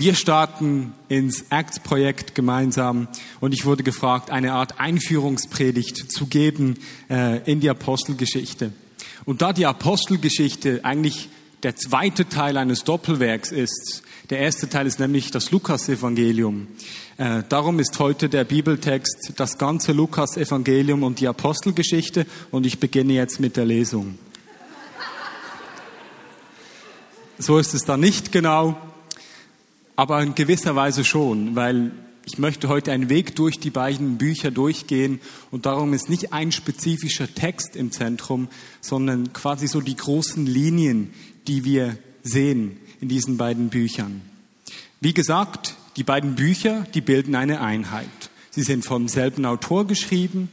Wir starten ins Acts-Projekt gemeinsam und ich wurde gefragt, eine Art Einführungspredigt zu geben äh, in die Apostelgeschichte. Und da die Apostelgeschichte eigentlich der zweite Teil eines Doppelwerks ist, der erste Teil ist nämlich das Lukas-Evangelium. Äh, darum ist heute der Bibeltext das ganze Lukas-Evangelium und die Apostelgeschichte und ich beginne jetzt mit der Lesung. So ist es da nicht genau aber in gewisser Weise schon, weil ich möchte heute einen Weg durch die beiden Bücher durchgehen und darum ist nicht ein spezifischer Text im Zentrum, sondern quasi so die großen Linien, die wir sehen in diesen beiden Büchern. Wie gesagt, die beiden Bücher, die bilden eine Einheit. Sie sind vom selben Autor geschrieben,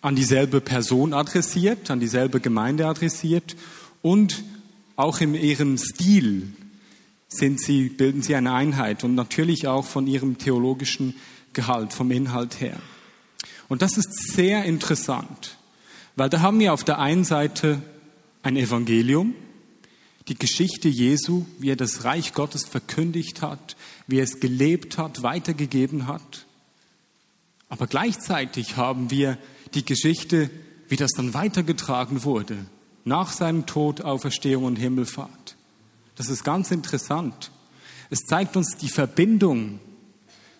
an dieselbe Person adressiert, an dieselbe Gemeinde adressiert und auch in ihrem Stil sind sie, bilden sie eine Einheit und natürlich auch von ihrem theologischen Gehalt, vom Inhalt her. Und das ist sehr interessant, weil da haben wir auf der einen Seite ein Evangelium, die Geschichte Jesu, wie er das Reich Gottes verkündigt hat, wie er es gelebt hat, weitergegeben hat. Aber gleichzeitig haben wir die Geschichte, wie das dann weitergetragen wurde, nach seinem Tod, Auferstehung und Himmelfahrt. Das ist ganz interessant. Es zeigt uns die Verbindung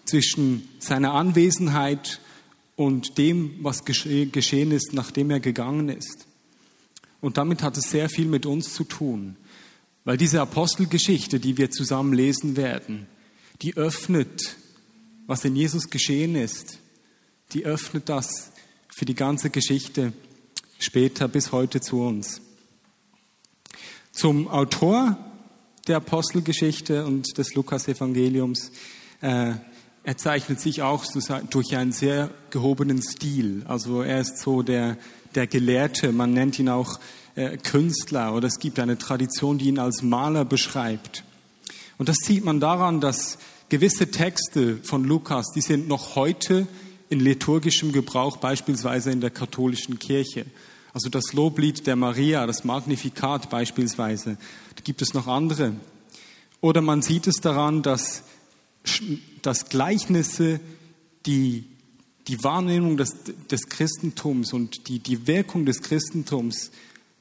zwischen seiner Anwesenheit und dem, was geschehen ist, nachdem er gegangen ist. Und damit hat es sehr viel mit uns zu tun, weil diese Apostelgeschichte, die wir zusammen lesen werden, die öffnet, was in Jesus geschehen ist, die öffnet das für die ganze Geschichte später bis heute zu uns. Zum Autor der Apostelgeschichte und des Lukas-Evangeliums. Äh, er zeichnet sich auch durch einen sehr gehobenen Stil. Also er ist so der, der Gelehrte, man nennt ihn auch äh, Künstler oder es gibt eine Tradition, die ihn als Maler beschreibt. Und das sieht man daran, dass gewisse Texte von Lukas, die sind noch heute in liturgischem Gebrauch, beispielsweise in der katholischen Kirche. Also das Loblied der Maria, das Magnifikat beispielsweise. Da gibt es noch andere. Oder man sieht es daran, dass, dass Gleichnisse die, die Wahrnehmung des, des Christentums und die, die Wirkung des Christentums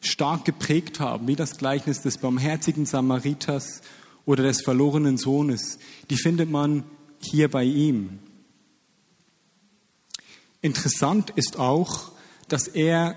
stark geprägt haben, wie das Gleichnis des barmherzigen Samariters oder des verlorenen Sohnes. Die findet man hier bei ihm. Interessant ist auch, dass er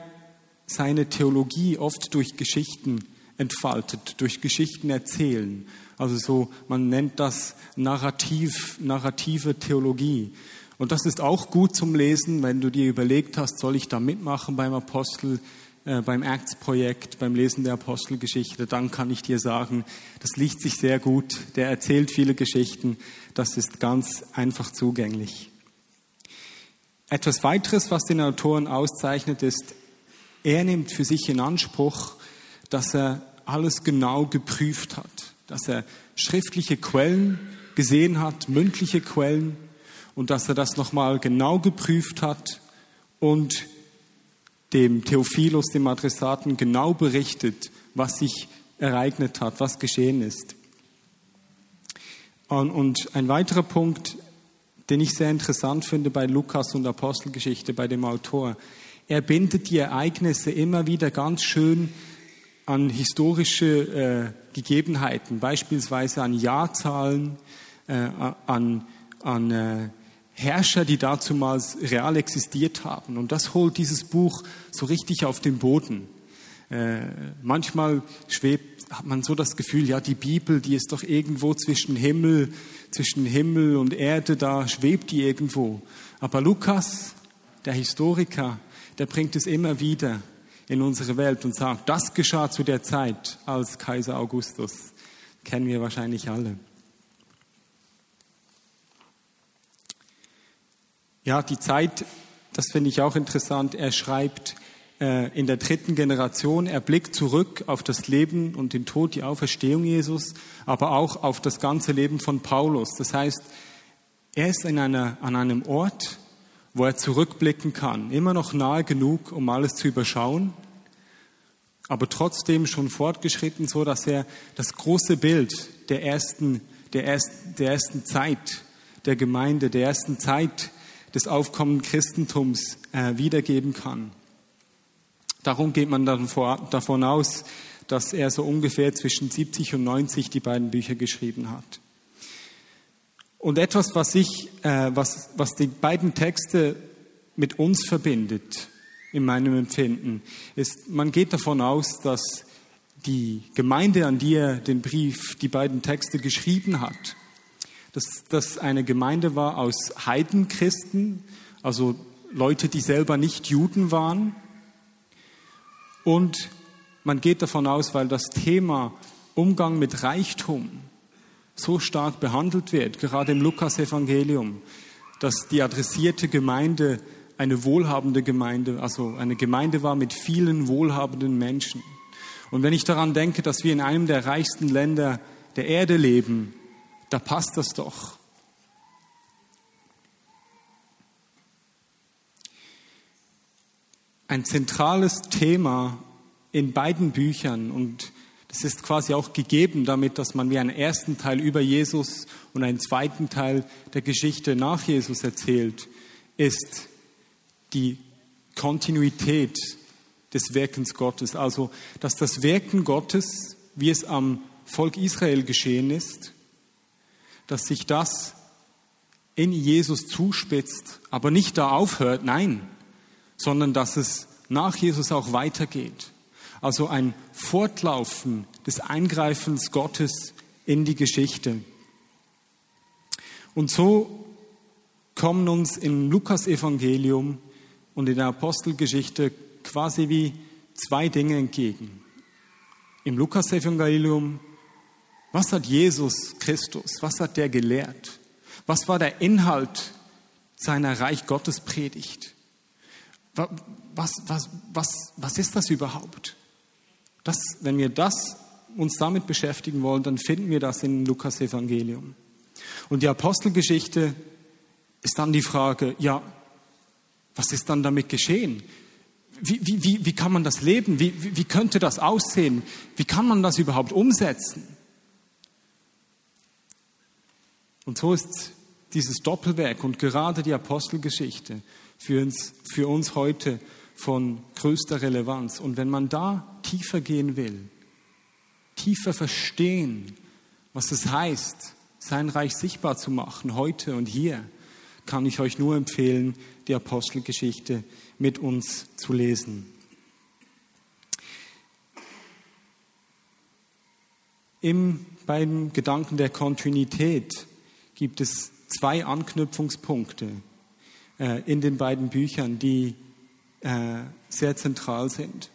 seine Theologie oft durch Geschichten entfaltet, durch Geschichten erzählen. Also so, man nennt das Narrativ, narrative Theologie. Und das ist auch gut zum Lesen, wenn du dir überlegt hast, soll ich da mitmachen beim Apostel, äh, beim Acts-Projekt, beim Lesen der Apostelgeschichte, dann kann ich dir sagen, das liegt sich sehr gut. Der erzählt viele Geschichten. Das ist ganz einfach zugänglich. Etwas weiteres, was den Autoren auszeichnet, ist, er nimmt für sich in Anspruch, dass er alles genau geprüft hat, dass er schriftliche Quellen gesehen hat, mündliche Quellen und dass er das nochmal genau geprüft hat und dem Theophilus, dem Adressaten, genau berichtet, was sich ereignet hat, was geschehen ist. Und ein weiterer Punkt, den ich sehr interessant finde bei Lukas und Apostelgeschichte, bei dem Autor, er bindet die Ereignisse immer wieder ganz schön an historische äh, Gegebenheiten, beispielsweise an Jahrzahlen, äh, an, an äh, Herrscher, die dazumals real existiert haben. Und das holt dieses Buch so richtig auf den Boden. Äh, manchmal schwebt, hat man so das Gefühl, ja, die Bibel, die ist doch irgendwo zwischen Himmel, zwischen Himmel und Erde, da schwebt die irgendwo. Aber Lukas, der Historiker, der bringt es immer wieder in unsere Welt und sagt, das geschah zu der Zeit als Kaiser Augustus. Kennen wir wahrscheinlich alle. Ja, die Zeit, das finde ich auch interessant. Er schreibt äh, in der dritten Generation, er blickt zurück auf das Leben und den Tod, die Auferstehung Jesus, aber auch auf das ganze Leben von Paulus. Das heißt, er ist in einer, an einem Ort, wo er zurückblicken kann. Immer noch nahe genug, um alles zu überschauen, aber trotzdem schon fortgeschritten, so dass er das große Bild der ersten, der, erst, der ersten Zeit der Gemeinde, der ersten Zeit des aufkommenden Christentums äh, wiedergeben kann. Darum geht man davon aus, dass er so ungefähr zwischen 70 und 90 die beiden Bücher geschrieben hat. Und etwas, was, ich, äh, was, was die beiden Texte mit uns verbindet, in meinem Empfinden, ist, man geht davon aus, dass die Gemeinde, an die er den Brief, die beiden Texte geschrieben hat, dass das eine Gemeinde war aus Heidenchristen, also Leute, die selber nicht Juden waren. Und man geht davon aus, weil das Thema Umgang mit Reichtum so stark behandelt wird, gerade im Lukas-Evangelium, dass die adressierte Gemeinde eine wohlhabende Gemeinde, also eine Gemeinde war mit vielen wohlhabenden Menschen. Und wenn ich daran denke, dass wir in einem der reichsten Länder der Erde leben, da passt das doch. Ein zentrales Thema in beiden Büchern und das ist quasi auch gegeben damit, dass man wie einen ersten Teil über Jesus und einen zweiten Teil der Geschichte nach Jesus erzählt, ist die Kontinuität des Wirkens Gottes. Also, dass das Wirken Gottes, wie es am Volk Israel geschehen ist, dass sich das in Jesus zuspitzt, aber nicht da aufhört, nein, sondern dass es nach Jesus auch weitergeht. Also ein Fortlaufen des Eingreifens Gottes in die Geschichte. Und so kommen uns im Lukas-Evangelium und in der Apostelgeschichte quasi wie zwei Dinge entgegen. Im Lukas-Evangelium, was hat Jesus Christus, was hat der gelehrt? Was war der Inhalt seiner Reich Gottes Predigt? Was, was, was, was ist das überhaupt? Das, wenn wir das uns damit beschäftigen wollen, dann finden wir das im Lukas-Evangelium. Und die Apostelgeschichte ist dann die Frage, ja, was ist dann damit geschehen? Wie, wie, wie, wie kann man das leben? Wie, wie, wie könnte das aussehen? Wie kann man das überhaupt umsetzen? Und so ist dieses Doppelwerk und gerade die Apostelgeschichte für uns, für uns heute von größter Relevanz. Und wenn man da tiefer gehen will, tiefer verstehen, was es heißt, sein Reich sichtbar zu machen, heute und hier, kann ich euch nur empfehlen, die Apostelgeschichte mit uns zu lesen. Im, beim Gedanken der Kontinuität gibt es zwei Anknüpfungspunkte äh, in den beiden Büchern, die äh, sehr zentral sind.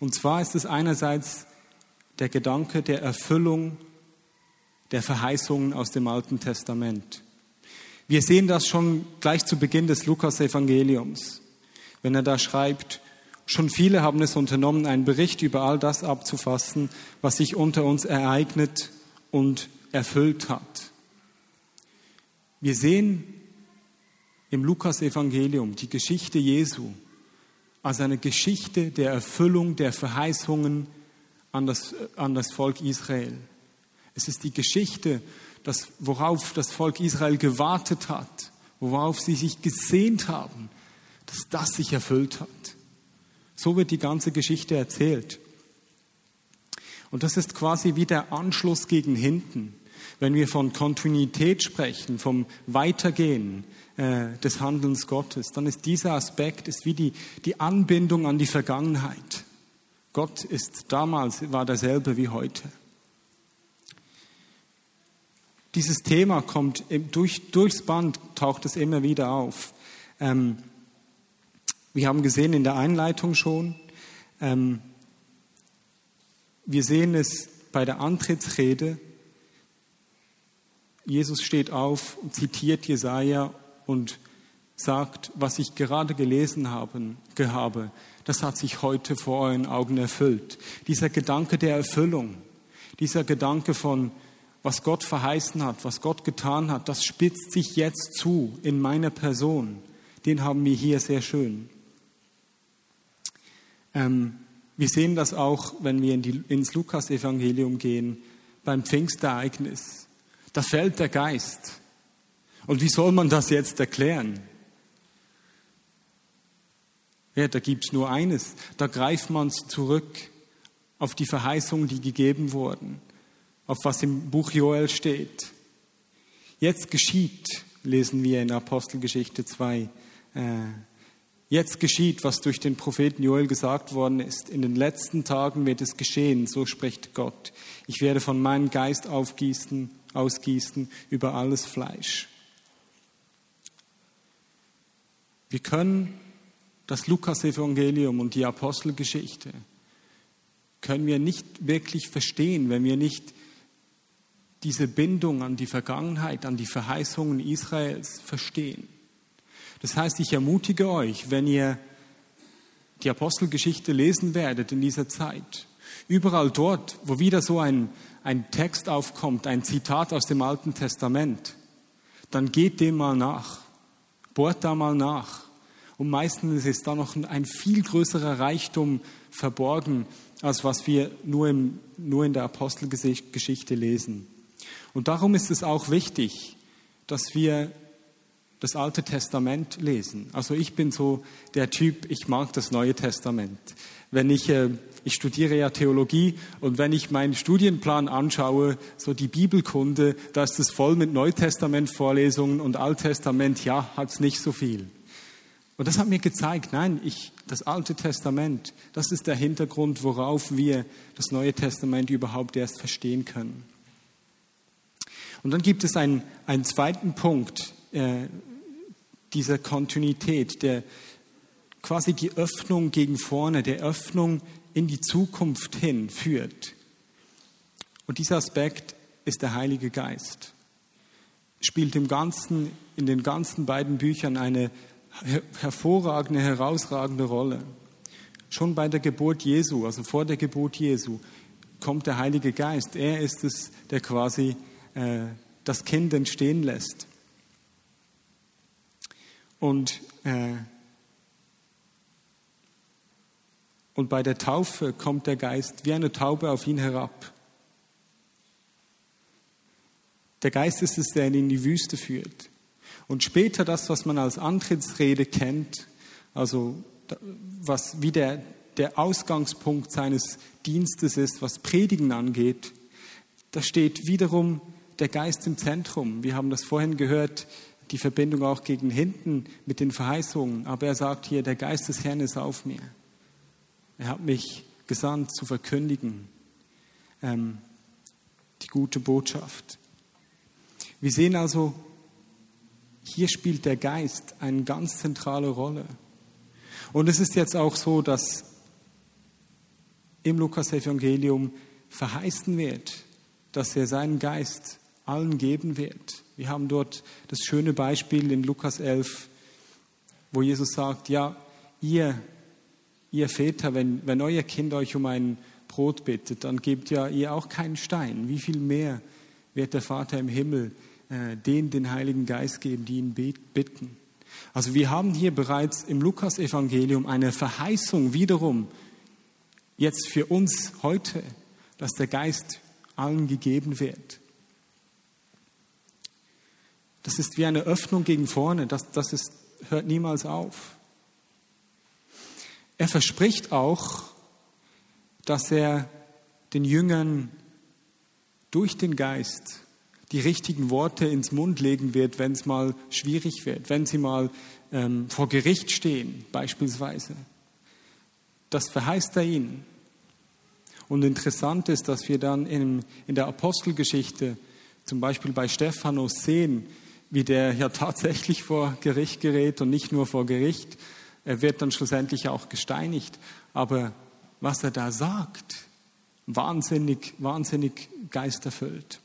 Und zwar ist es einerseits der Gedanke der Erfüllung der Verheißungen aus dem Alten Testament. Wir sehen das schon gleich zu Beginn des Lukas-Evangeliums, wenn er da schreibt, schon viele haben es unternommen, einen Bericht über all das abzufassen, was sich unter uns ereignet und erfüllt hat. Wir sehen im Lukas-Evangelium die Geschichte Jesu als eine Geschichte der Erfüllung der Verheißungen an das, an das Volk Israel. Es ist die Geschichte das, worauf das Volk Israel gewartet hat, worauf sie sich gesehnt haben, dass das sich erfüllt hat. So wird die ganze Geschichte erzählt. Und das ist quasi wie der Anschluss gegen hinten. Wenn wir von Kontinuität sprechen, vom Weitergehen äh, des Handelns Gottes, dann ist dieser Aspekt ist wie die, die Anbindung an die Vergangenheit. Gott ist damals, war derselbe wie heute. Dieses Thema kommt durch, durchs Band, taucht es immer wieder auf. Ähm, wir haben gesehen in der Einleitung schon, ähm, wir sehen es bei der Antrittsrede. Jesus steht auf, zitiert Jesaja und sagt, was ich gerade gelesen habe, das hat sich heute vor euren Augen erfüllt. Dieser Gedanke der Erfüllung, dieser Gedanke von, was Gott verheißen hat, was Gott getan hat, das spitzt sich jetzt zu in meiner Person. Den haben wir hier sehr schön. Ähm, wir sehen das auch, wenn wir in die, ins Lukas-Evangelium gehen, beim Pfingstereignis, Da fällt der Geist. Und wie soll man das jetzt erklären? Ja, da gibt's nur eines. Da greift man zurück auf die Verheißungen, die gegeben wurden, auf was im Buch Joel steht. Jetzt geschieht, lesen wir in Apostelgeschichte 2, äh, jetzt geschieht, was durch den Propheten Joel gesagt worden ist. In den letzten Tagen wird es geschehen, so spricht Gott. Ich werde von meinem Geist aufgießen, ausgießen über alles Fleisch. Wir können das Lukas-Evangelium und die Apostelgeschichte können wir nicht wirklich verstehen, wenn wir nicht diese Bindung an die Vergangenheit, an die Verheißungen Israels verstehen. Das heißt, ich ermutige euch, wenn ihr die Apostelgeschichte lesen werdet in dieser Zeit, überall dort, wo wieder so ein, ein Text aufkommt, ein Zitat aus dem Alten Testament, dann geht dem mal nach, bohrt da mal nach. Und meistens ist da noch ein viel größerer Reichtum verborgen, als was wir nur, im, nur in der Apostelgeschichte lesen. Und darum ist es auch wichtig, dass wir das Alte Testament lesen. Also ich bin so der Typ, ich mag das Neue Testament. Wenn ich, äh, ich studiere ja Theologie und wenn ich meinen Studienplan anschaue, so die Bibelkunde, da ist es voll mit Neutestament-Vorlesungen und Alttestament, ja, hat's nicht so viel. Und das hat mir gezeigt, nein, ich, das Alte Testament, das ist der Hintergrund, worauf wir das Neue Testament überhaupt erst verstehen können. Und dann gibt es einen, einen zweiten Punkt äh, dieser Kontinuität, der quasi die Öffnung gegen vorne, der Öffnung in die Zukunft hin führt. Und dieser Aspekt ist der Heilige Geist. Spielt im ganzen, in den ganzen beiden Büchern eine hervorragende, herausragende Rolle. Schon bei der Geburt Jesu, also vor der Geburt Jesu, kommt der Heilige Geist. Er ist es, der quasi äh, das Kind entstehen lässt. Und, äh, und bei der Taufe kommt der Geist wie eine Taube auf ihn herab. Der Geist ist es, der ihn in die Wüste führt. Und später das, was man als Antrittsrede kennt, also was wie der, der Ausgangspunkt seines Dienstes ist, was Predigen angeht, da steht wiederum der Geist im Zentrum. Wir haben das vorhin gehört, die Verbindung auch gegen hinten mit den Verheißungen. Aber er sagt hier, der Geist des Herrn ist auf mir. Er hat mich gesandt zu verkündigen ähm, die gute Botschaft. Wir sehen also, hier spielt der Geist eine ganz zentrale Rolle. Und es ist jetzt auch so, dass im Lukas-Evangelium verheißen wird, dass er seinen Geist allen geben wird. Wir haben dort das schöne Beispiel in Lukas 11, wo Jesus sagt, ja, ihr, ihr Väter, wenn, wenn euer Kind euch um ein Brot bittet, dann gebt ja ihr auch keinen Stein. Wie viel mehr wird der Vater im Himmel äh, denen den Heiligen Geist geben, die ihn bitten. Also wir haben hier bereits im Lukas-Evangelium eine Verheißung wiederum, jetzt für uns heute, dass der Geist allen gegeben wird. Das ist wie eine Öffnung gegen vorne, das, das ist, hört niemals auf. Er verspricht auch, dass er den Jüngern durch den Geist die richtigen Worte ins Mund legen wird, wenn es mal schwierig wird, wenn sie mal ähm, vor Gericht stehen, beispielsweise. Das verheißt er ihnen. Und interessant ist, dass wir dann in, in der Apostelgeschichte, zum Beispiel bei Stephanus, sehen, wie der ja tatsächlich vor Gericht gerät und nicht nur vor Gericht. Er wird dann schlussendlich auch gesteinigt. Aber was er da sagt, wahnsinnig, wahnsinnig geisterfüllt.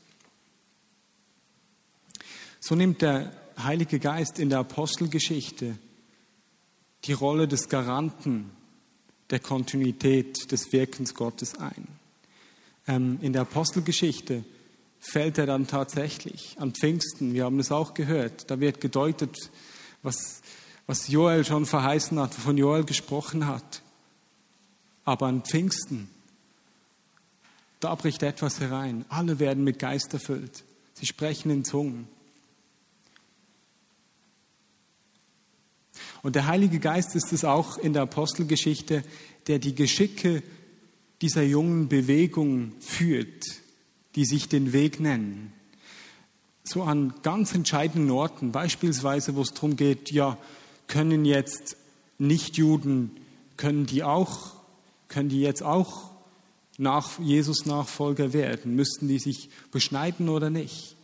So nimmt der Heilige Geist in der Apostelgeschichte die Rolle des Garanten der Kontinuität des Wirkens Gottes ein. Ähm, in der Apostelgeschichte fällt er dann tatsächlich an Pfingsten. Wir haben es auch gehört. Da wird gedeutet, was, was Joel schon verheißen hat, wovon Joel gesprochen hat. Aber an Pfingsten, da bricht etwas herein. Alle werden mit Geist erfüllt. Sie sprechen in Zungen. Und der Heilige Geist ist es auch in der Apostelgeschichte, der die Geschicke dieser jungen Bewegung führt, die sich den Weg nennen. So an ganz entscheidenden Orten, beispielsweise, wo es darum geht, ja, können jetzt Nichtjuden, können die auch, können die jetzt auch nach Jesus Nachfolger werden? Müssten die sich beschneiden oder nicht?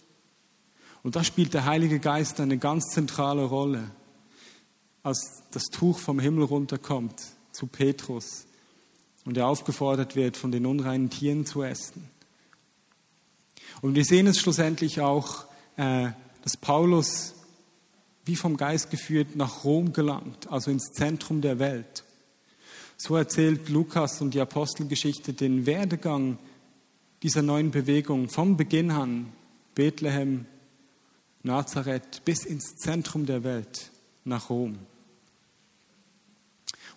Und da spielt der Heilige Geist eine ganz zentrale Rolle als das Tuch vom Himmel runterkommt zu Petrus und er aufgefordert wird, von den unreinen Tieren zu essen. Und wir sehen es schlussendlich auch, äh, dass Paulus wie vom Geist geführt nach Rom gelangt, also ins Zentrum der Welt. So erzählt Lukas und die Apostelgeschichte den Werdegang dieser neuen Bewegung vom Beginn an, Bethlehem, Nazareth, bis ins Zentrum der Welt, nach Rom.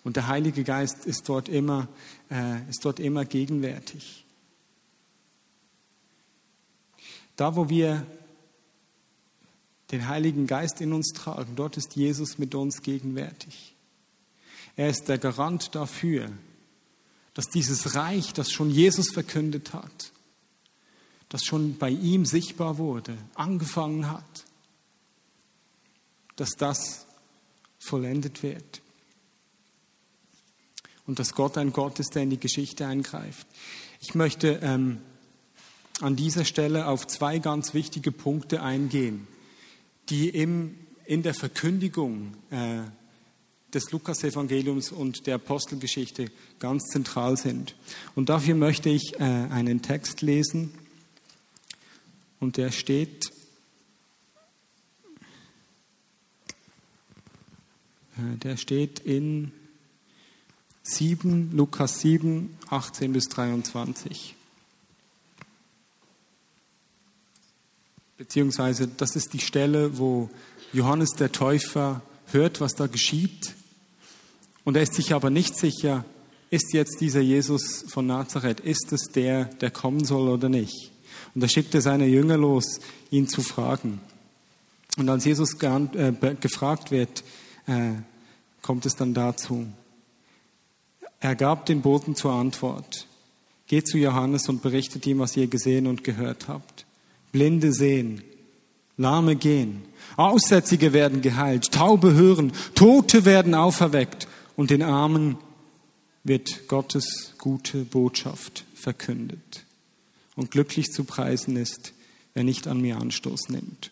Und der Heilige Geist ist dort immer, äh, ist dort immer gegenwärtig. Da, wo wir den Heiligen Geist in uns tragen, dort ist Jesus mit uns gegenwärtig. Er ist der Garant dafür, dass dieses Reich, das schon Jesus verkündet hat, das schon bei ihm sichtbar wurde, angefangen hat, dass das vollendet wird und dass Gott ein Gott ist, der in die Geschichte eingreift. Ich möchte ähm, an dieser Stelle auf zwei ganz wichtige Punkte eingehen, die im, in der Verkündigung äh, des Lukasevangeliums und der Apostelgeschichte ganz zentral sind. Und dafür möchte ich äh, einen Text lesen und der steht äh, der steht in 7, Lukas 7, 18 bis 23. Beziehungsweise das ist die Stelle, wo Johannes der Täufer hört, was da geschieht. Und er ist sich aber nicht sicher, ist jetzt dieser Jesus von Nazareth, ist es der, der kommen soll oder nicht? Und da schickt er seine Jünger los, ihn zu fragen. Und als Jesus äh, gefragt wird, äh, kommt es dann dazu. Er gab den Boten zur Antwort. Geht zu Johannes und berichtet ihm, was ihr gesehen und gehört habt. Blinde sehen, Lahme gehen, Aussätzige werden geheilt, Taube hören, Tote werden auferweckt und den Armen wird Gottes gute Botschaft verkündet. Und glücklich zu preisen ist, wer nicht an mir Anstoß nimmt.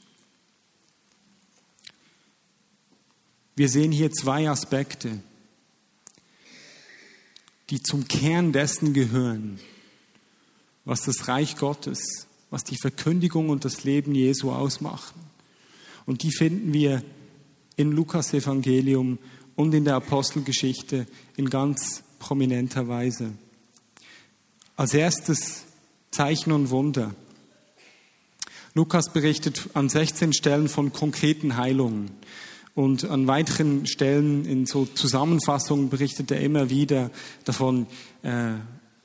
Wir sehen hier zwei Aspekte die zum Kern dessen gehören, was das Reich Gottes, was die Verkündigung und das Leben Jesu ausmachen. Und die finden wir in Lukas Evangelium und in der Apostelgeschichte in ganz prominenter Weise. Als erstes Zeichen und Wunder. Lukas berichtet an 16 Stellen von konkreten Heilungen. Und an weiteren Stellen in so Zusammenfassungen berichtet er immer wieder davon, äh,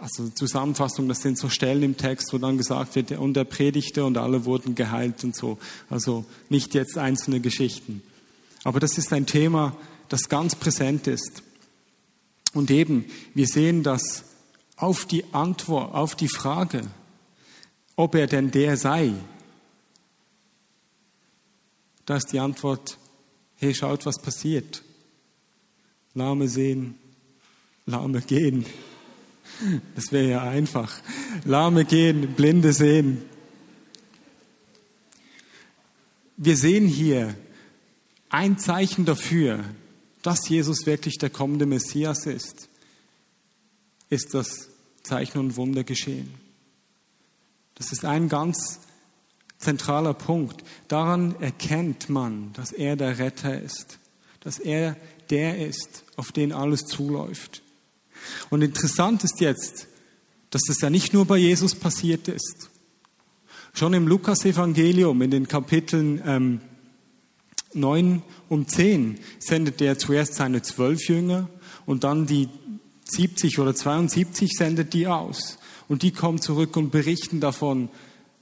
also Zusammenfassung, das sind so Stellen im Text, wo dann gesagt wird, und er predigte und alle wurden geheilt und so. Also nicht jetzt einzelne Geschichten. Aber das ist ein Thema, das ganz präsent ist. Und eben, wir sehen, dass auf die Antwort, auf die Frage, ob er denn der sei, da ist die Antwort, hey, schaut, was passiert. Lahme sehen, Lahme gehen. Das wäre ja einfach. Lahme gehen, Blinde sehen. Wir sehen hier ein Zeichen dafür, dass Jesus wirklich der kommende Messias ist, ist das Zeichen und Wunder geschehen. Das ist ein ganz zentraler Punkt. Daran erkennt man, dass er der Retter ist, dass er der ist, auf den alles zuläuft. Und interessant ist jetzt, dass das ja nicht nur bei Jesus passiert ist. Schon im Lukas-Evangelium, in den Kapiteln ähm, 9 und 10, sendet er zuerst seine zwölf Jünger und dann die 70 oder 72 sendet die aus. Und die kommen zurück und berichten davon,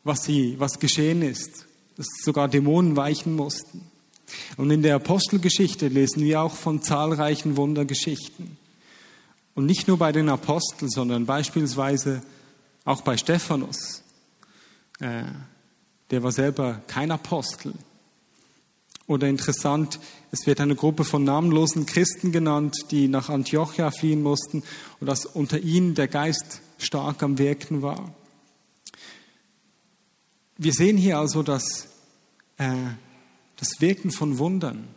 was, sie, was geschehen ist, dass sogar Dämonen weichen mussten. Und in der Apostelgeschichte lesen wir auch von zahlreichen Wundergeschichten. Und nicht nur bei den Aposteln, sondern beispielsweise auch bei Stephanus. Äh, der war selber kein Apostel. Oder interessant, es wird eine Gruppe von namenlosen Christen genannt, die nach Antiochia fliehen mussten und dass unter ihnen der Geist stark am Wirken war. Wir sehen hier also, dass äh, das Wirken von Wundern,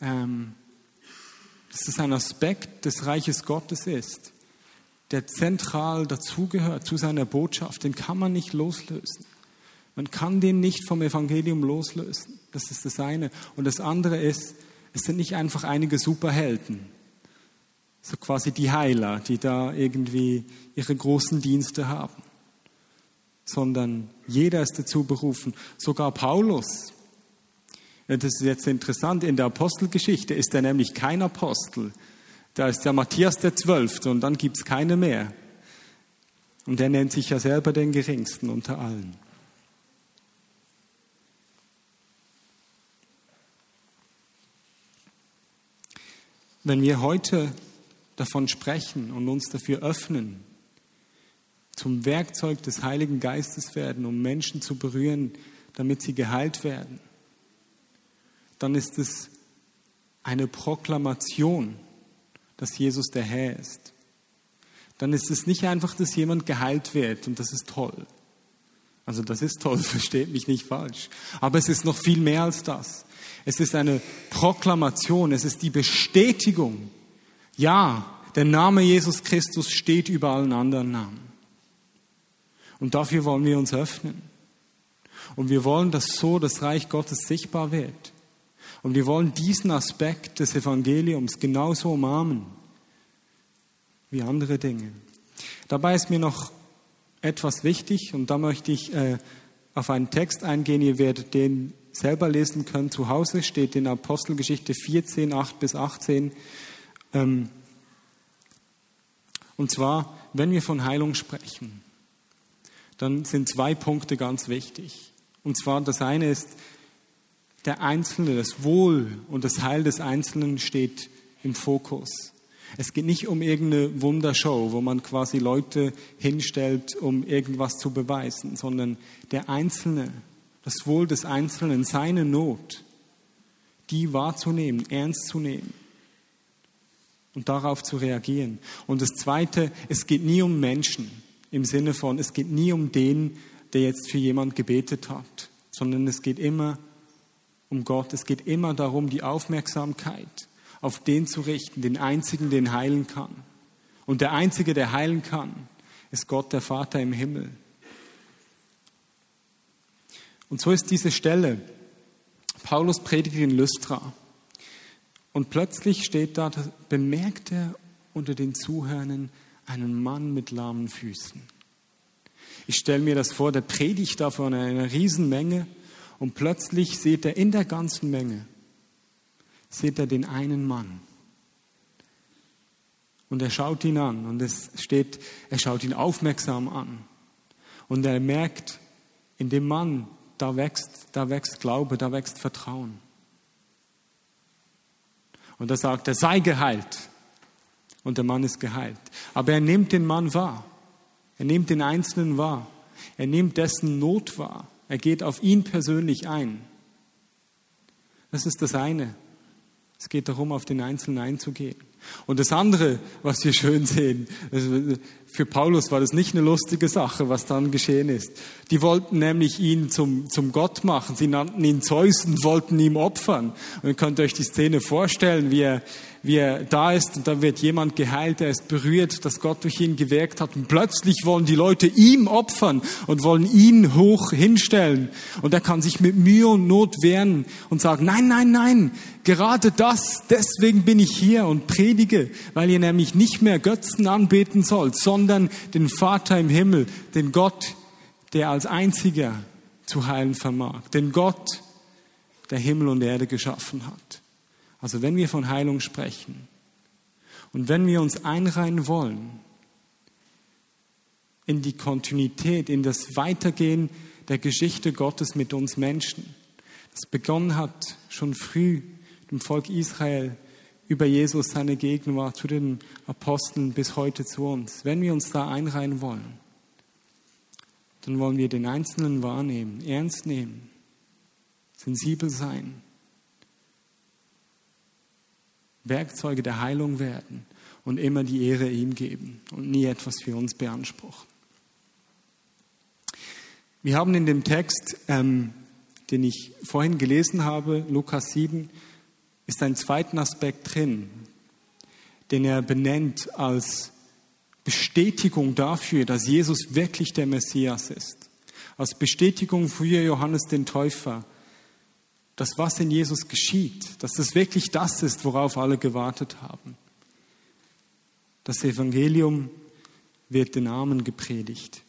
ähm, dass es ein Aspekt des Reiches Gottes ist, der zentral dazugehört zu seiner Botschaft, den kann man nicht loslösen. Man kann den nicht vom Evangelium loslösen. Das ist das eine. Und das andere ist, es sind nicht einfach einige Superhelden, so quasi die Heiler, die da irgendwie ihre großen Dienste haben, sondern jeder ist dazu berufen. Sogar Paulus. Das ist jetzt interessant. In der Apostelgeschichte ist er nämlich kein Apostel. Da ist der Matthias der Zwölfte und dann gibt es keine mehr. Und er nennt sich ja selber den Geringsten unter allen. Wenn wir heute davon sprechen und uns dafür öffnen, zum Werkzeug des Heiligen Geistes werden, um Menschen zu berühren, damit sie geheilt werden, dann ist es eine Proklamation, dass Jesus der Herr ist. Dann ist es nicht einfach, dass jemand geheilt wird und das ist toll. Also das ist toll, versteht mich nicht falsch. Aber es ist noch viel mehr als das. Es ist eine Proklamation, es ist die Bestätigung. Ja, der Name Jesus Christus steht über allen anderen Namen. Und dafür wollen wir uns öffnen. Und wir wollen, dass so das Reich Gottes sichtbar wird. Und wir wollen diesen Aspekt des Evangeliums genauso umarmen wie andere Dinge. Dabei ist mir noch etwas wichtig und da möchte ich äh, auf einen Text eingehen. Ihr werdet den selber lesen können. Zu Hause steht in Apostelgeschichte 14, 8 bis 18. Ähm, und zwar, wenn wir von Heilung sprechen, dann sind zwei Punkte ganz wichtig. Und zwar das eine ist, der Einzelne, das Wohl und das Heil des Einzelnen steht im Fokus. Es geht nicht um irgendeine Wundershow, wo man quasi Leute hinstellt, um irgendwas zu beweisen, sondern der Einzelne, das Wohl des Einzelnen, seine Not, die wahrzunehmen, ernst zu nehmen und darauf zu reagieren. Und das Zweite, es geht nie um Menschen im Sinne von, es geht nie um den, der jetzt für jemand gebetet hat, sondern es geht immer um Gott. Es geht immer darum, die Aufmerksamkeit auf den zu richten, den einzigen, den heilen kann. Und der einzige, der heilen kann, ist Gott, der Vater im Himmel. Und so ist diese Stelle. Paulus predigt in Lystra. Und plötzlich steht da, bemerkt er unter den Zuhörern einen Mann mit lahmen Füßen. Ich stelle mir das vor, der predigt da von einer Riesenmenge und plötzlich sieht er in der ganzen Menge sieht er den einen Mann. Und er schaut ihn an und es steht, er schaut ihn aufmerksam an. Und er merkt, in dem Mann, da wächst, da wächst Glaube, da wächst Vertrauen. Und er sagt er, sei geheilt. Und der Mann ist geheilt. Aber er nimmt den Mann wahr. Er nimmt den Einzelnen wahr. Er nimmt dessen Not wahr. Er geht auf ihn persönlich ein. Das ist das eine. Es geht darum, auf den Einzelnen einzugehen. Und das andere, was wir schön sehen, für Paulus war das nicht eine lustige Sache, was dann geschehen ist. Die wollten nämlich ihn zum, zum Gott machen. Sie nannten ihn Zeus und wollten ihm opfern. Und ihr könnt euch die Szene vorstellen, wie er, wie er da ist und da wird jemand geheilt, er ist berührt, dass Gott durch ihn gewirkt hat und plötzlich wollen die Leute ihm opfern und wollen ihn hoch hinstellen und er kann sich mit Mühe und Not wehren und sagen, nein, nein, nein, gerade das, deswegen bin ich hier und predige, weil ihr nämlich nicht mehr Götzen anbeten sollt, sondern den Vater im Himmel, den Gott, der als einziger zu heilen vermag, den Gott, der Himmel und Erde geschaffen hat. Also wenn wir von Heilung sprechen und wenn wir uns einreihen wollen in die Kontinuität, in das Weitergehen der Geschichte Gottes mit uns Menschen. Das begonnen hat schon früh dem Volk Israel über Jesus, seine Gegenwart zu den Aposteln bis heute zu uns. Wenn wir uns da einreihen wollen, dann wollen wir den Einzelnen wahrnehmen, ernst nehmen, sensibel sein, Werkzeuge der Heilung werden und immer die Ehre ihm geben und nie etwas für uns beanspruchen. Wir haben in dem Text, ähm, den ich vorhin gelesen habe, Lukas 7, ist ein zweiten Aspekt drin, den er benennt als Bestätigung dafür, dass Jesus wirklich der Messias ist. Als Bestätigung für Johannes den Täufer, dass was in Jesus geschieht, dass das wirklich das ist, worauf alle gewartet haben. Das Evangelium wird den Armen gepredigt.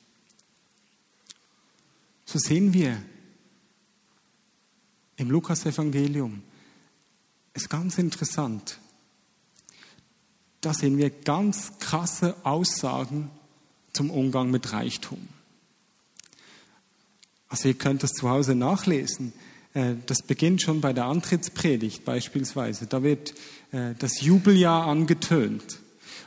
So sehen wir im Lukas-Evangelium, ist ganz interessant. Da sehen wir ganz krasse Aussagen zum Umgang mit Reichtum. Also ihr könnt das zu Hause nachlesen. Äh, das beginnt schon bei der Antrittspredigt beispielsweise. Da wird äh, das Jubeljahr angetönt.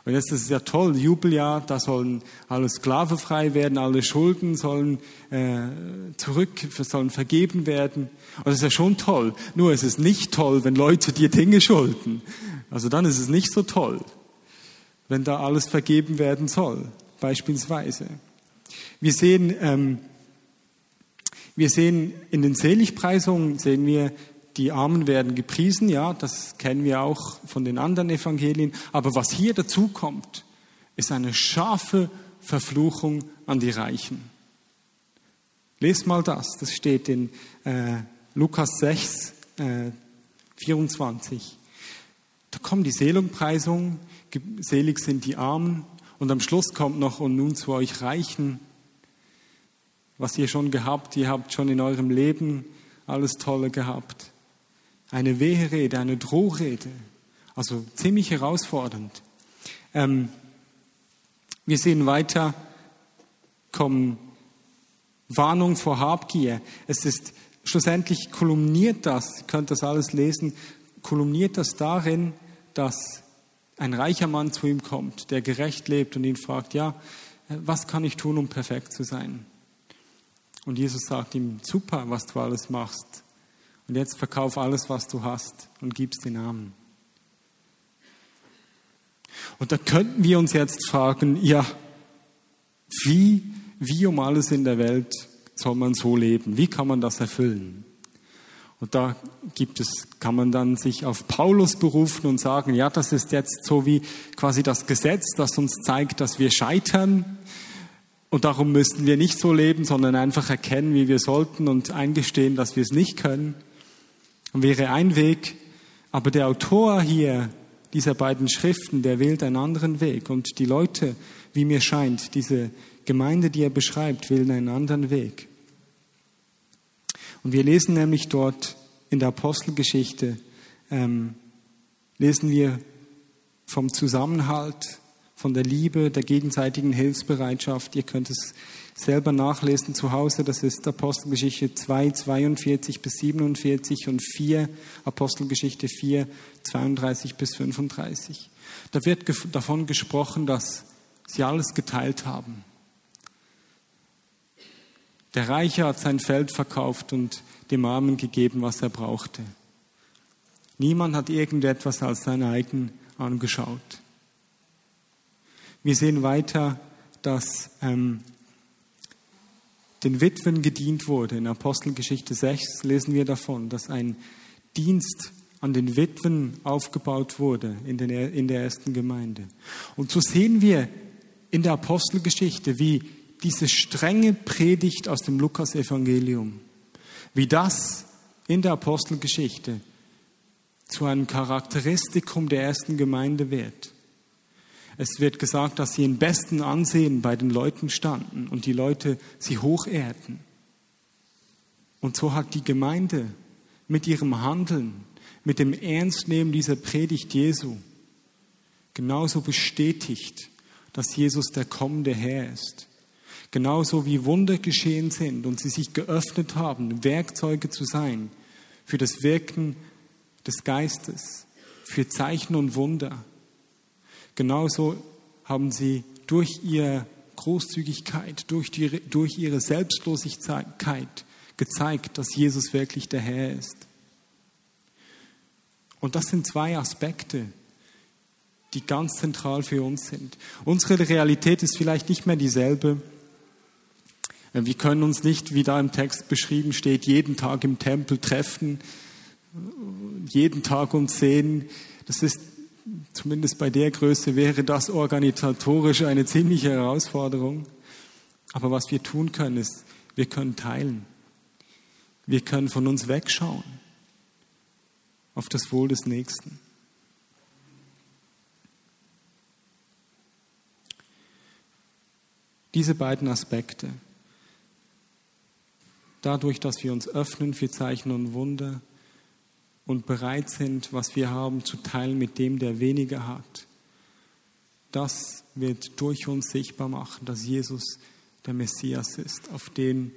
Und jetzt ist es ja toll, Jubeljahr, da sollen alle Sklave frei werden, alle Schulden sollen äh, zurück, sollen vergeben werden. Und das ist ja schon toll. Nur es ist nicht toll, wenn Leute dir Dinge schulden. Also dann ist es nicht so toll, wenn da alles vergeben werden soll, beispielsweise. Wir sehen, ähm, wir sehen in den Seligpreisungen, sehen wir, die Armen werden gepriesen, ja, das kennen wir auch von den anderen Evangelien. Aber was hier dazu kommt, ist eine scharfe Verfluchung an die Reichen. Lest mal das, das steht in äh, Lukas 6, äh, 24. Da kommt die Seligpreisung, selig sind die Armen und am Schluss kommt noch und nun zu euch Reichen, was ihr schon gehabt, ihr habt schon in eurem Leben alles Tolle gehabt. Eine Weherede, eine Drohrede. Also ziemlich herausfordernd. Ähm, wir sehen weiter, kommen Warnung vor Habgier. Es ist schlussendlich kolumniert das, ihr könnt das alles lesen, kolumniert das darin, dass ein reicher Mann zu ihm kommt, der gerecht lebt und ihn fragt, ja, was kann ich tun, um perfekt zu sein? Und Jesus sagt ihm, super, was du alles machst. Und jetzt verkauf alles, was du hast und gib's den Armen. Und da könnten wir uns jetzt fragen, ja, wie, wie um alles in der Welt soll man so leben? Wie kann man das erfüllen? Und da gibt es, kann man dann sich auf Paulus berufen und sagen, ja, das ist jetzt so wie quasi das Gesetz, das uns zeigt, dass wir scheitern. Und darum müssten wir nicht so leben, sondern einfach erkennen, wie wir sollten und eingestehen, dass wir es nicht können wäre ein Weg, aber der Autor hier dieser beiden Schriften, der wählt einen anderen Weg. Und die Leute, wie mir scheint, diese Gemeinde, die er beschreibt, wählen einen anderen Weg. Und wir lesen nämlich dort in der Apostelgeschichte, ähm, lesen wir vom Zusammenhalt, von der Liebe, der gegenseitigen Hilfsbereitschaft. Ihr könnt es selber nachlesen zu Hause. Das ist Apostelgeschichte 2, 42 bis 47 und 4, Apostelgeschichte 4, 32 bis 35. Da wird davon gesprochen, dass sie alles geteilt haben. Der Reiche hat sein Feld verkauft und dem Armen gegeben, was er brauchte. Niemand hat irgendetwas als sein eigen angeschaut. Wir sehen weiter, dass ähm, den Witwen gedient wurde. In Apostelgeschichte 6 lesen wir davon, dass ein Dienst an den Witwen aufgebaut wurde in, den, in der ersten Gemeinde. Und so sehen wir in der Apostelgeschichte, wie diese strenge Predigt aus dem Lukas-Evangelium, wie das in der Apostelgeschichte zu einem Charakteristikum der ersten Gemeinde wird. Es wird gesagt, dass sie in besten Ansehen bei den Leuten standen und die Leute sie hochehrten. Und so hat die Gemeinde mit ihrem Handeln, mit dem Ernstnehmen dieser Predigt Jesu genauso bestätigt, dass Jesus der kommende Herr ist Genauso wie Wunder geschehen sind und sie sich geöffnet haben, Werkzeuge zu sein für das Wirken des Geistes, für Zeichen und Wunder. Genauso haben sie durch ihre Großzügigkeit, durch, die, durch ihre Selbstlosigkeit gezeigt, dass Jesus wirklich der Herr ist. Und das sind zwei Aspekte, die ganz zentral für uns sind. Unsere Realität ist vielleicht nicht mehr dieselbe. Wir können uns nicht, wie da im Text beschrieben steht, jeden Tag im Tempel treffen, jeden Tag uns sehen. Das ist, zumindest bei der Größe, wäre das organisatorisch eine ziemliche Herausforderung. Aber was wir tun können, ist, wir können teilen. Wir können von uns wegschauen auf das Wohl des Nächsten. Diese beiden Aspekte, dadurch, dass wir uns öffnen für Zeichen und Wunder und bereit sind, was wir haben, zu teilen mit dem, der weniger hat, das wird durch uns sichtbar machen, dass Jesus der Messias ist, auf den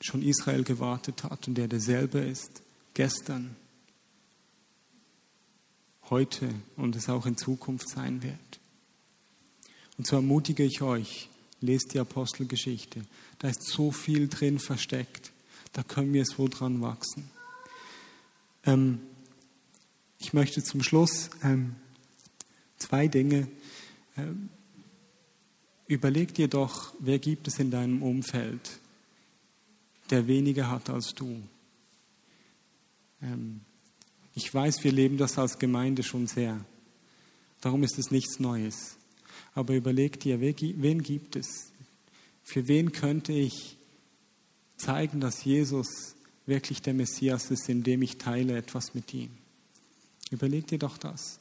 schon Israel gewartet hat und der derselbe ist, gestern, heute und es auch in Zukunft sein wird. Und so ermutige ich euch, lest die Apostelgeschichte. Da ist so viel drin versteckt. Da können wir so dran wachsen. Ähm, ich möchte zum Schluss ähm, zwei Dinge. Ähm, überleg dir doch, wer gibt es in deinem Umfeld, der weniger hat als du. Ähm, ich weiß, wir leben das als Gemeinde schon sehr. Darum ist es nichts Neues. Aber überleg dir, wen gibt es? Für wen könnte ich zeigen, dass Jesus wirklich der Messias ist, indem ich teile etwas mit ihm? Überleg dir doch das.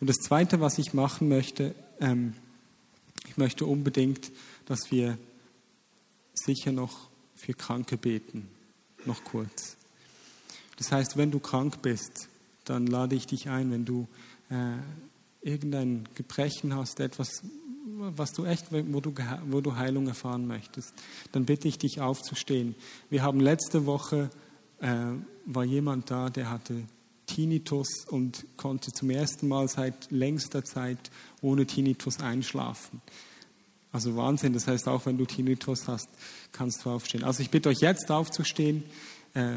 Und das Zweite, was ich machen möchte, ähm, ich möchte unbedingt, dass wir sicher noch für Kranke beten, noch kurz. Das heißt, wenn du krank bist, dann lade ich dich ein, wenn du äh, irgendein Gebrechen hast, etwas, was du echt, wo du, wo du Heilung erfahren möchtest, dann bitte ich dich aufzustehen. Wir haben letzte Woche, äh, war jemand da, der hatte Tinnitus und konnte zum ersten Mal seit längster Zeit ohne Tinnitus einschlafen. Also Wahnsinn, das heißt, auch wenn du Tinnitus hast, kannst du aufstehen. Also ich bitte euch jetzt aufzustehen, äh,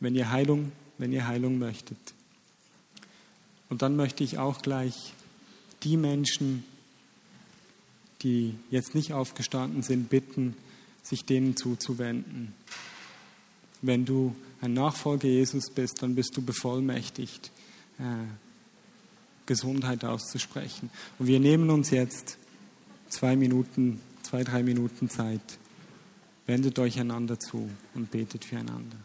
wenn ihr Heilung, wenn ihr Heilung möchtet. Und dann möchte ich auch gleich die Menschen, die jetzt nicht aufgestanden sind, bitten, sich denen zuzuwenden. Wenn du ein Nachfolger Jesus bist, dann bist du bevollmächtigt, äh, Gesundheit auszusprechen. Und wir nehmen uns jetzt zwei Minuten, zwei, drei Minuten Zeit. Wendet euch einander zu und betet füreinander.